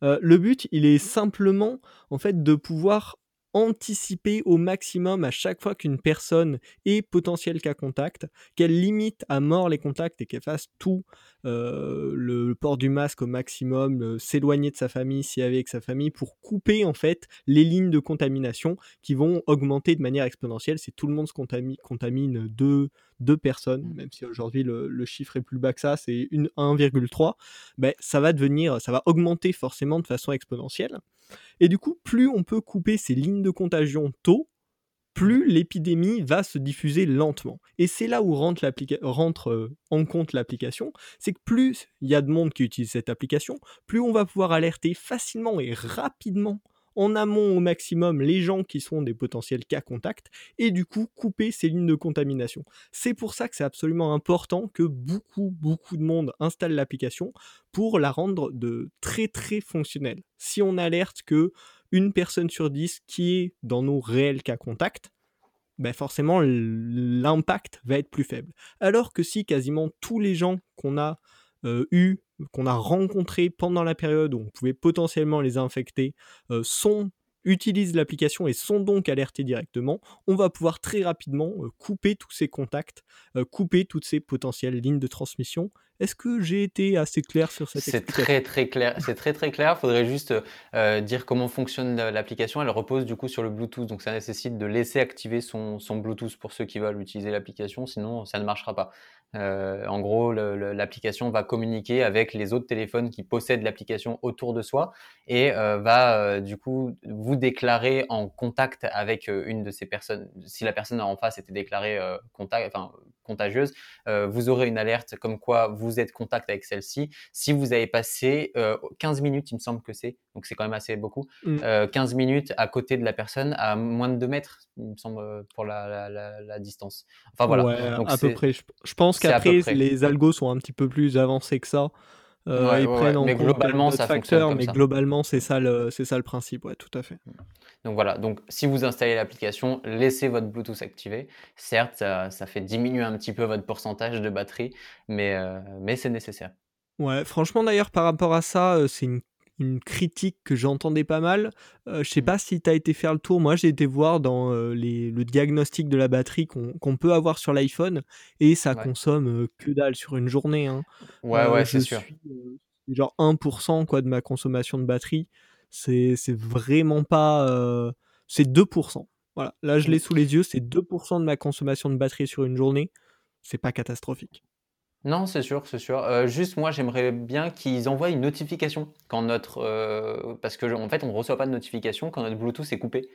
Euh, le but, il est simplement en fait de pouvoir anticiper au maximum à chaque fois qu'une personne est potentiel cas contact, qu'elle limite à mort les contacts et qu'elle fasse tout euh, le, port du masque au maximum, s'éloigner de sa famille si avec sa famille pour couper en fait les lignes de contamination qui vont augmenter de manière exponentielle. Si tout le monde se contamine, contamine deux, deux personnes, mmh. même si aujourd'hui le, chiffre est plus bas que ça, c'est 1,3, ben, ça va devenir, ça va augmenter forcément de façon exponentielle. Et du coup, plus on peut couper ces lignes de contagion tôt, plus l'épidémie va se diffuser lentement. Et c'est là où rentre, rentre euh, en compte l'application, c'est que plus il y a de monde qui utilise cette application, plus on va pouvoir alerter facilement et rapidement en amont au maximum les gens qui sont des potentiels cas contacts et du coup couper ces lignes de contamination. C'est pour ça que c'est absolument important que beaucoup beaucoup de monde installe l'application pour la rendre de très très fonctionnelle. Si on alerte que une personne sur dix qui est dans nos réels cas contacts, ben forcément l'impact va être plus faible. Alors que si quasiment tous les gens qu'on a eu qu'on a rencontrés pendant la période où on pouvait potentiellement les infecter euh, sont utilisent l'application et sont donc alertés directement, on va pouvoir très rapidement euh, couper tous ces contacts, euh, couper toutes ces potentielles lignes de transmission. Est-ce que j'ai été assez clair sur cette C'est très très clair. C'est très très clair. Il faudrait juste dire comment fonctionne l'application. Elle repose du coup sur le Bluetooth, donc ça nécessite de laisser activer son, son Bluetooth pour ceux qui veulent utiliser l'application. Sinon, ça ne marchera pas. Euh, en gros, l'application va communiquer avec les autres téléphones qui possèdent l'application autour de soi et euh, va euh, du coup vous déclarer en contact avec une de ces personnes. Si la personne en face était déclarée contact, enfin, contagieuse, vous aurez une alerte comme quoi vous êtes contact avec celle-ci. Si vous avez passé 15 minutes, il me semble que c'est, donc c'est quand même assez beaucoup, 15 mmh. minutes à côté de la personne à moins de 2 mètres, il me semble, pour la, la, distance. Enfin voilà. donc, à peu près. Je, pense qu'après, les algos sont un petit peu plus avancés que ça. Euh, ils prennent en mais globalement, ça fonctionne mais globalement, c'est ça, le, c'est ça le principe, ouais, tout à fait. Donc voilà, donc si vous installez l'application, laissez votre Bluetooth activé. Certes, ça, ça, fait diminuer un petit peu votre pourcentage de batterie, mais, euh, mais c'est nécessaire. Ouais, franchement d'ailleurs, par rapport à ça, euh, c'est une une critique que j'entendais pas mal. Euh, je sais mmh. pas si tu as été faire le tour. Moi, j'ai été voir dans euh, les, le diagnostic de la batterie qu'on peut avoir sur l'iPhone et ça consomme euh, que dalle sur une journée. Hein. Ouais, ouais, c'est sûr. genre 1% quoi, de ma consommation de batterie. C'est vraiment pas. c'est 2%. Voilà, là je l'ai mmh. sous les yeux, c'est 2% de ma consommation de batterie sur une journée. C'est pas catastrophique. Non, c'est sûr, c'est sûr. Euh, juste moi, j'aimerais bien qu'ils envoient une notification quand notre, euh, parce que en fait, on reçoit pas de notification quand notre Bluetooth est coupé,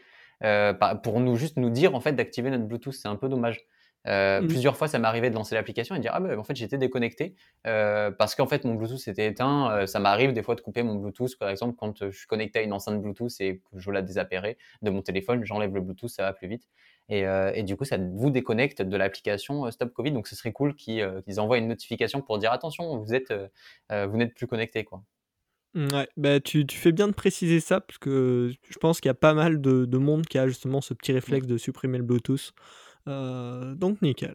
euh, pour nous juste nous dire en fait d'activer notre Bluetooth. C'est un peu dommage. Mmh. plusieurs fois, ça arrivé de lancer l'application et de dire ah ben en fait j'étais déconnecté parce qu'en fait mon Bluetooth était éteint. ça m'arrive des fois de couper mon Bluetooth par exemple quand je suis connecté à une enceinte Bluetooth et que je la désappairer de mon téléphone, j'enlève le Bluetooth, ça va plus vite. Euh, et, du coup, ça vous déconnecte de l'application euh, Stop Covid. Donc, ce serait cool euh, qu'ils envoient une notification pour dire attention, vous êtes, vous n'êtes plus connecté, quoi. Mmh, ouais, bah tu, tu, fais bien de préciser ça parce que je pense qu'il y a pas mal de, de, monde qui a justement ce petit réflexe de supprimer le Bluetooth. donc nickel.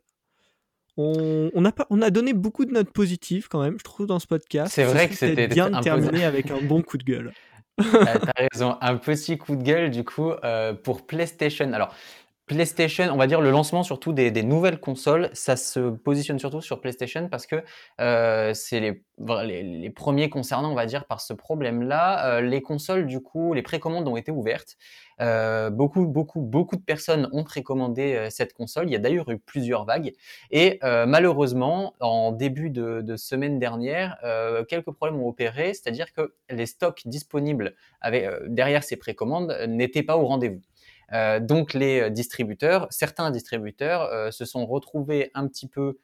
On, on, a pas, on a donné beaucoup de notes positives quand même, je trouve, dans ce podcast. C'est vrai que c'était bien de terminer avec un bon coup de gueule. T'as raison, un petit coup de gueule du coup pour PlayStation. Alors, PlayStation, on va dire le lancement surtout des, nouvelles consoles, ça se positionne surtout sur PlayStation parce que euh, c'est les, premiers concernants, on va dire, par ce problème-là. Euh, les consoles, du coup, les précommandes ont été ouvertes. Euh, beaucoup, beaucoup, beaucoup de personnes ont précommandé cette console. Il y a d'ailleurs eu plusieurs vagues. Et malheureusement, en début de, semaine dernière, quelques problèmes ont opéré, c'est-à-dire que les stocks disponibles derrière ces précommandes n'étaient pas au rendez-vous. Euh, donc les euh, distributeurs, certains distributeurs euh, se sont retrouvés un petit peu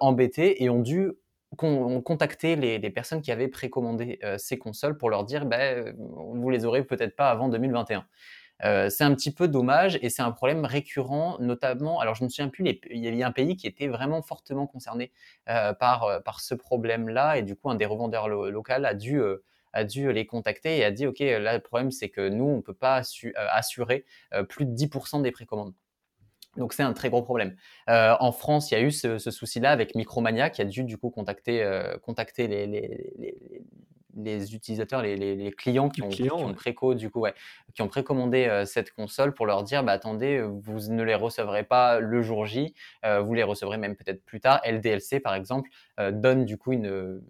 embêtés et ont dû contacter les, personnes qui avaient précommandé ces consoles pour leur dire ben, vous les aurez peut-être pas avant 2021. c'est un petit peu dommage et c'est un problème récurrent, notamment. Alors, je ne me souviens plus, il y avait un pays qui était vraiment fortement concerné par, par ce problème-là et du coup, un des revendeurs locaux a dû a dû les contacter et a dit, OK, là, le problème, c'est que nous, on ne peut pas assurer plus de 10% des précommandes. Donc c'est un très gros problème. en France, il y a eu ce, souci-là avec Micromania qui a dû du coup contacter, les utilisateurs, les, clients qui ont, qui du coup, ouais, qui ont précommandé euh, cette console pour leur dire, bah, attendez, vous ne les recevrez pas le jour J, euh, vous les recevrez même peut-être plus tard. LDLC, par exemple, euh, donne du coup une,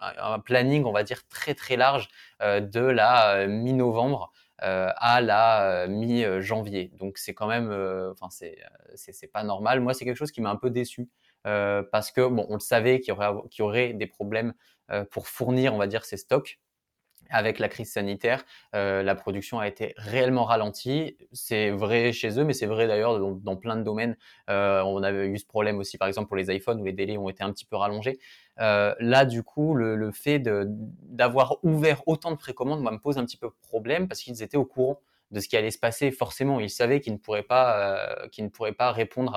un planning, on va dire, très très large de la mi-novembre. à la mi-janvier. Donc c'est quand même, enfin c'est c'est pas normal. Moi c'est quelque chose qui m'a un peu déçu parce que bon on le savait qu'il y aurait des problèmes euh, pour fournir, on va dire, ces stocks. Avec la crise sanitaire, euh, la production a été réellement ralentie. C'est vrai chez eux, mais c'est vrai d'ailleurs dans, plein de domaines. Euh, on avait eu ce problème aussi, par exemple, pour les iPhones où les délais ont été un petit peu rallongés. là, du coup, le, fait d'avoir ouvert autant de précommandes, moi, me pose un petit peu problème parce qu'ils étaient au courant de ce qui allait se passer. Forcément, ils savaient qu'ils ne pourraient pas, qu'ils ne pourraient pas répondre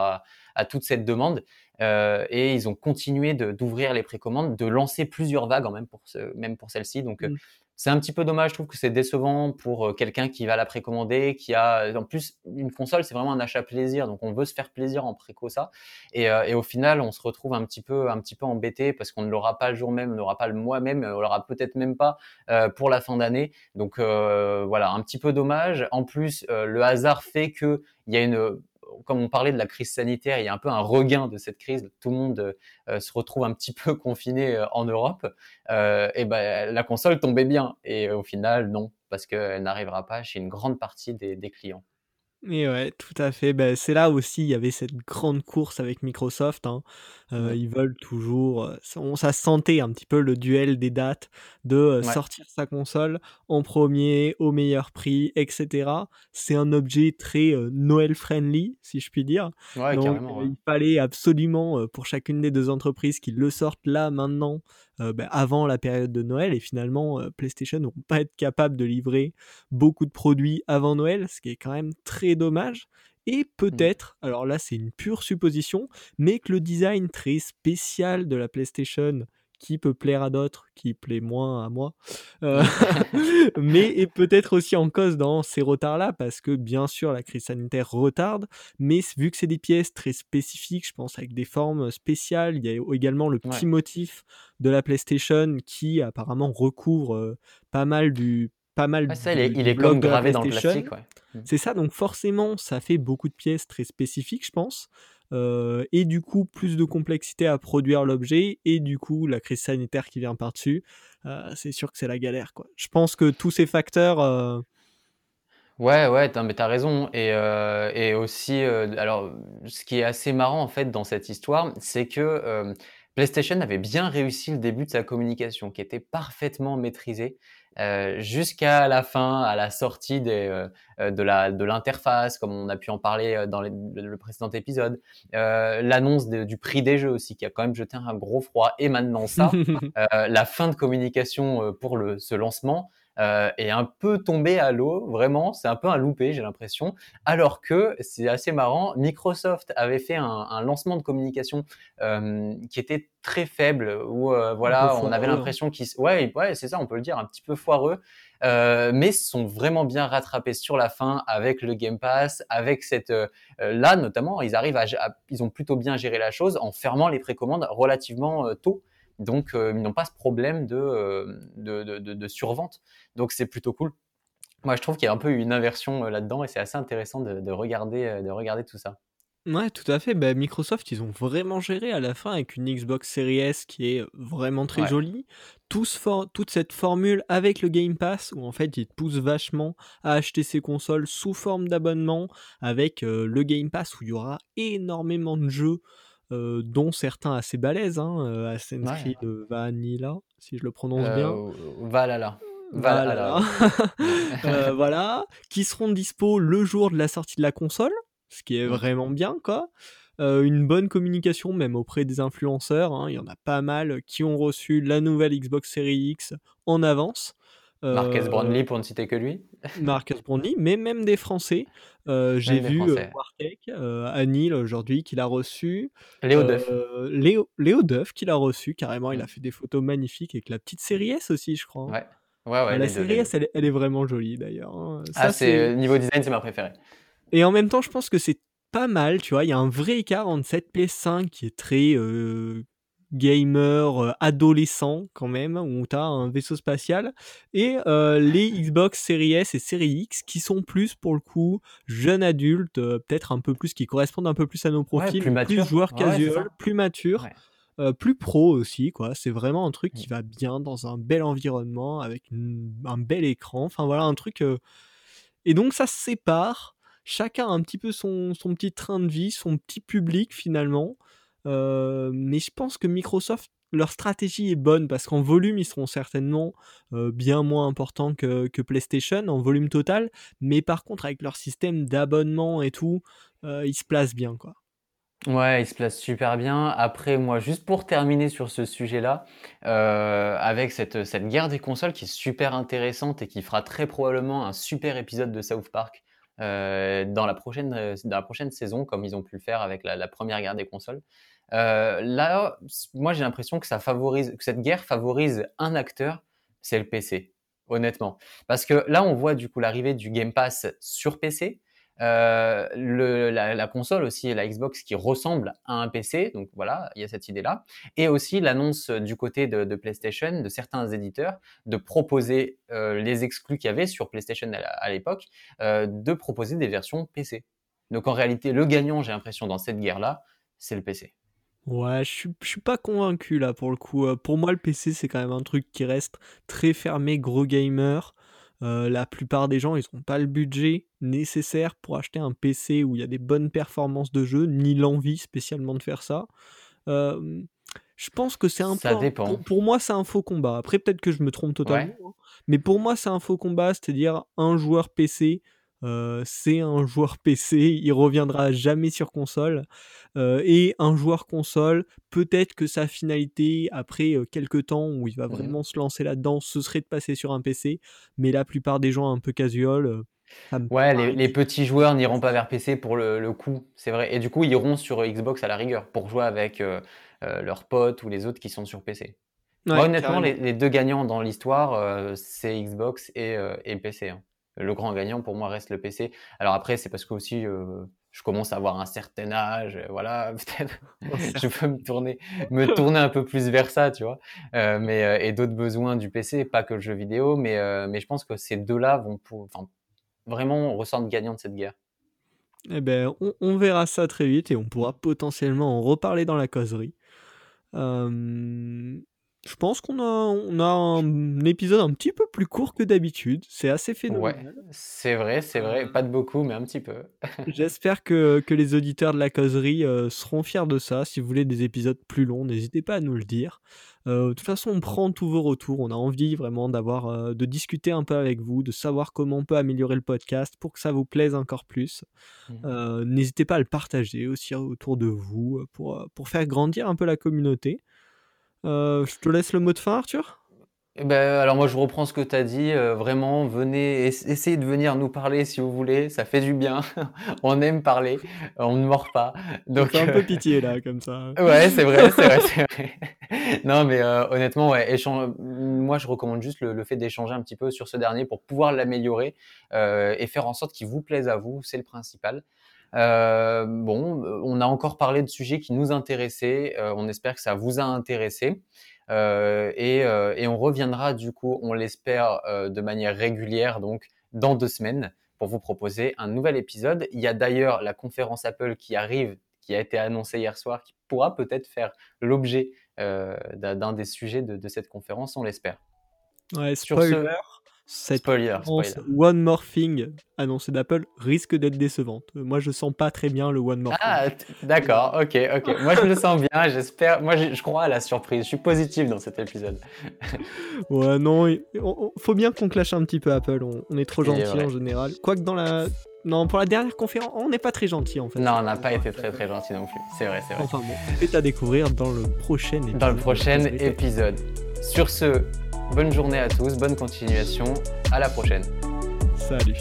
à toute cette demande. Euh, et ils ont continué d'ouvrir les précommandes, de lancer plusieurs vagues, même pour, ce, même pour celle-ci. Donc, euh, mmh. c'est un petit peu dommage. Je trouve que c'est décevant pour euh, quelqu'un qui va la précommander, qui a. En plus, une console, c'est vraiment un achat plaisir. Donc, on veut se faire plaisir en préco ça. Et, et au final, on se retrouve un petit peu, un petit peu embêté parce qu'on ne l'aura pas le jour même, on n'aura pas le mois même, on l'aura peut-être même pas pour la fin d'année. Donc, voilà, un petit peu dommage. En plus, le hasard fait qu'il y a une comme on parlait de la crise sanitaire, il y a un peu un regain de cette crise. Tout le monde euh, se retrouve un petit peu confiné euh, en Europe. Euh, et ben, la console tombait bien. Et au final, non, parce qu'elle n'arrivera pas chez une grande partie des clients. Et ouais, tout à fait. Ben, c'est là aussi, il y avait cette grande course avec Microsoft. Hein. Euh, ils veulent toujours. Euh, on, ça sentait un petit peu le duel des dates de euh, sortir sa console en premier, au meilleur prix, etc. C'est un objet très Noël friendly, si je puis dire. Ouais, Donc, il fallait absolument pour chacune des deux entreprises qu'ils le sortent là, maintenant, euh, bah, avant la période de Noël et finalement euh, PlayStation ne vont pas être capable de livrer beaucoup de produits avant Noël, ce qui est quand même très dommage. Et mmh. peut-être, alors là c'est une pure supposition, mais que le design très spécial de la PlayStation qui peut plaire à d'autres, qui plaît moins à moi, euh, mais est peut-être aussi en cause dans ces retards-là, parce que bien sûr la crise sanitaire retarde, mais vu que c'est des pièces très spécifiques, je pense avec des formes spéciales, il y a également le petit motif de la PlayStation qui apparemment recouvre euh, pas mal du pas mal ça, il est, comme gravé dans le plastique mmh. c'est ça donc forcément ça fait beaucoup de pièces très spécifiques je pense euh, et du coup plus de complexité à produire l'objet et du coup la crise sanitaire qui vient par-dessus, euh, c'est sûr que c'est la galère quoi. Je pense que tous ces facteurs euh, Ouais, ouais, t'as raison. Et, aussi, alors, ce qui est assez marrant en fait dans cette histoire, c'est que PlayStation avait bien réussi le début de sa communication, qui était parfaitement maîtrisé. Euh, jusqu'à la fin, à la sortie des, euh, euh, de la de l'interface, comme on a pu en parler dans le précédent épisode, l'annonce du prix des jeux aussi, qui a quand même jeté un gros froid, et maintenant ça, la fin de communication pour le, ce lancement euh, est un peu tombé à l'eau, vraiment, c'est un peu un loupé, j'ai l'impression. Alors que c'est assez marrant, Microsoft avait fait un, un lancement de communication euh, qui était très faible, où euh, voilà, on avait l'impression qu'ils, ouais, ouais, c'est ça, on peut le dire, un petit peu foireux. Euh, mais sont vraiment bien rattrapés sur la fin avec le Game Pass, avec cette euh, là notamment, ils arrivent à, ils ont plutôt bien géré la chose en fermant les précommandes relativement euh, tôt. Donc, euh, ils n'ont pas ce problème euh, de, de, survente. Donc, c'est plutôt cool. Moi, je trouve qu'il y a un peu une inversion euh, là-dedans et c'est assez intéressant de, regarder, de regarder tout ça. Ouais, tout à fait. Bah, Microsoft, ils ont vraiment géré à la fin avec une Xbox Series S qui est vraiment très jolie. toute cette formule avec le Game Pass où en fait ils te poussent vachement à acheter ces consoles sous forme d'abonnement avec le Game Pass où il y aura énormément de jeux euh, dont certains assez balèzes, hein, euh, Assassin's Creed Vanilla, si je le prononce bien. Euh, Valhalla. Valhalla. voilà, qui seront dispo le jour de la sortie de la console, ce qui est vraiment bien, quoi. une bonne communication même auprès des influenceurs, hein, il y en a pas mal qui ont reçu la nouvelle Xbox Series X en avance. Marques Brownlee pour ne citer que lui. Marques Brownlee, mais même des Français. J'ai vu Wartech à Nîmes aujourd'hui qui l'a reçu. Léo Duff. Léo, Léo Duff qui l'a reçu carrément. Il a mm. fait des photos magnifiques avec la petite série S aussi, je crois. Ouais. Ouais, ouais, la série S, elle, est vraiment jolie d'ailleurs. Hein. Ah, c'est niveau design, c'est ma préférée. Et en même temps, je pense que c'est pas mal, tu vois. Il y a un vrai écart entre cette PS5 qui est très gamer adolescent quand même, où tu as un vaisseau spatial, et les Xbox Series S et Series X qui sont plus pour le coup jeunes adultes, peut-être un peu plus, qui correspondent un peu plus à nos profils, plus, plus joueurs casual, plus matures. plus pro aussi, quoi. C'est vraiment un truc qui va bien dans un bel environnement avec un bel écran. Enfin voilà, un truc. Et donc ça se sépare. Chacun a un petit peu son, son petit train de vie, son petit public finalement. Euh, mais je pense que Microsoft, leur stratégie est bonne parce qu'en volume, ils seront certainement euh, bien moins importants que, PlayStation en volume total. Mais par contre, avec leur système d'abonnement et tout, euh, ils se placent bien, quoi. Ouais, ils se placent super bien. Après, moi, juste pour terminer sur ce sujet-là, avec cette, cette guerre des consoles qui est super intéressante et qui fera très probablement un super épisode de South Park dans, la prochaine, dans la prochaine saison, comme ils ont pu le faire avec la, première guerre des consoles. Euh, là, moi j'ai l'impression que que cette guerre favorise un acteur, c'est le PC, honnêtement. Parce que là, on voit du coup l'arrivée du Game Pass sur PC. Euh, la, console aussi, la Xbox qui ressemble à un PC, donc voilà, il y a cette idée-là. Et aussi l'annonce du côté de, PlayStation, de certains éditeurs, de proposer euh, les exclus qu'il y avait sur PlayStation à, l'époque, de proposer des versions PC. Donc en réalité, le gagnant, j'ai l'impression, dans cette guerre-là, c'est le PC. Ouais, je suis, suis pas convaincu là pour le coup. Euh, pour moi, le PC, c'est quand même un truc qui reste très fermé, gros gamer. Euh, la plupart des gens, ils n'ont pas le budget nécessaire pour acheter un PC où il y a des bonnes performances de jeu, ni l'envie spécialement de faire ça. Euh, je pense que c'est un Ça dépend. Pour, moi, c'est un faux combat. Après, peut-être que je me trompe totalement. Hein. Mais pour moi, c'est un faux combat, c'est-à-dire un joueur PC euh, c'est un joueur PC, il reviendra jamais sur console. Euh, et un joueur console, peut-être que sa finalité, après euh, quelques temps où il va mmh vraiment se lancer là-dedans, ce serait de passer sur un PC. Mais la plupart des gens un peu casual. ouais, les, petits joueurs n'iront pas vers PC pour le, le coup, c'est vrai. Et du coup, ils iront sur Xbox à la rigueur pour jouer avec leurs potes ou les autres qui sont sur PC. honnêtement, les, deux gagnants dans l'histoire, c'est Xbox et, et PC. Hein le grand gagnant pour moi reste le PC. Alors après, c'est parce que aussi euh, je commence à avoir un certain âge, euh, voilà, peut-être je peux me tourner, me tourner un peu plus vers ça, tu vois. Euh, mais et d'autres besoins du PC, pas que le jeu vidéo, mais mais je pense que ces deux-là vont pour, enfin, vraiment ressortir gagnant de cette guerre. Eh ben, on, on, verra ça très vite et on pourra potentiellement en reparler dans la causerie. Je pense qu'on a, on a un épisode un petit peu plus court que d'habitude. C'est assez phénoménal. Ouais, c'est vrai, c'est vrai. Pas de beaucoup, mais un petit peu. J'espère que, que, les auditeurs de la causerie euh, seront fiers de ça. Si vous voulez des épisodes plus longs, n'hésitez pas à nous le dire. Euh, de toute façon, on prend tous vos retours. On a envie vraiment d'avoir, euh, de discuter un peu avec vous, de savoir comment on peut améliorer le podcast pour que ça vous plaise encore plus. Mmh. N'hésitez pas à le partager aussi autour de vous pour, pour faire grandir un peu la communauté. Euh, je te laisse le mot de fin, Arthur? Eh ben, alors moi je reprends ce que tu as dit, euh, vraiment venez, essayez de venir nous parler si vous voulez, ça fait du bien, on aime parler, on ne mord pas. Donc un peu euh, pitié là comme ça. ouais c'est vrai, c'est vrai, c'est vrai. non mais honnêtement ouais, moi je recommande juste le, fait d'échanger un petit peu sur ce dernier pour pouvoir l'améliorer et faire en sorte qu'il vous plaise à vous, c'est le principal. Euh, bon, on a encore parlé de sujets qui nous intéressaient. Euh, on espère que ça vous a intéressé. Euh, et, on reviendra du coup, on l'espère, de manière régulière, donc dans deux semaines, pour vous proposer un nouvel épisode. Il y a d'ailleurs la conférence Apple qui arrive, qui a été annoncée hier soir, qui pourra peut-être faire l'objet d'un des sujets de, cette conférence, on l'espère. Ouais, Sur ce, cette spoiler, One More Thing annoncée d'Apple risque d'être décevante. Moi, je sens pas très bien le One More ah, d'accord, ok, ok. Moi, je le sens bien. J'espère. Moi, je, crois à la surprise. Je suis positif dans cet épisode. ouais, non, il faut bien qu'on clash un petit peu Apple. On, est trop gentil en général. Quoique dans la non, pour la dernière conférence, on n'est pas très gentil en fait. Non, on n'a pas été très très gentil non plus. C'est vrai, c'est vrai. Enfin bon, c'est à découvrir dans le prochain épisode. Dans le prochain épisode. Sur ce, bonne journée à tous, bonne continuation, à la prochaine. Salut.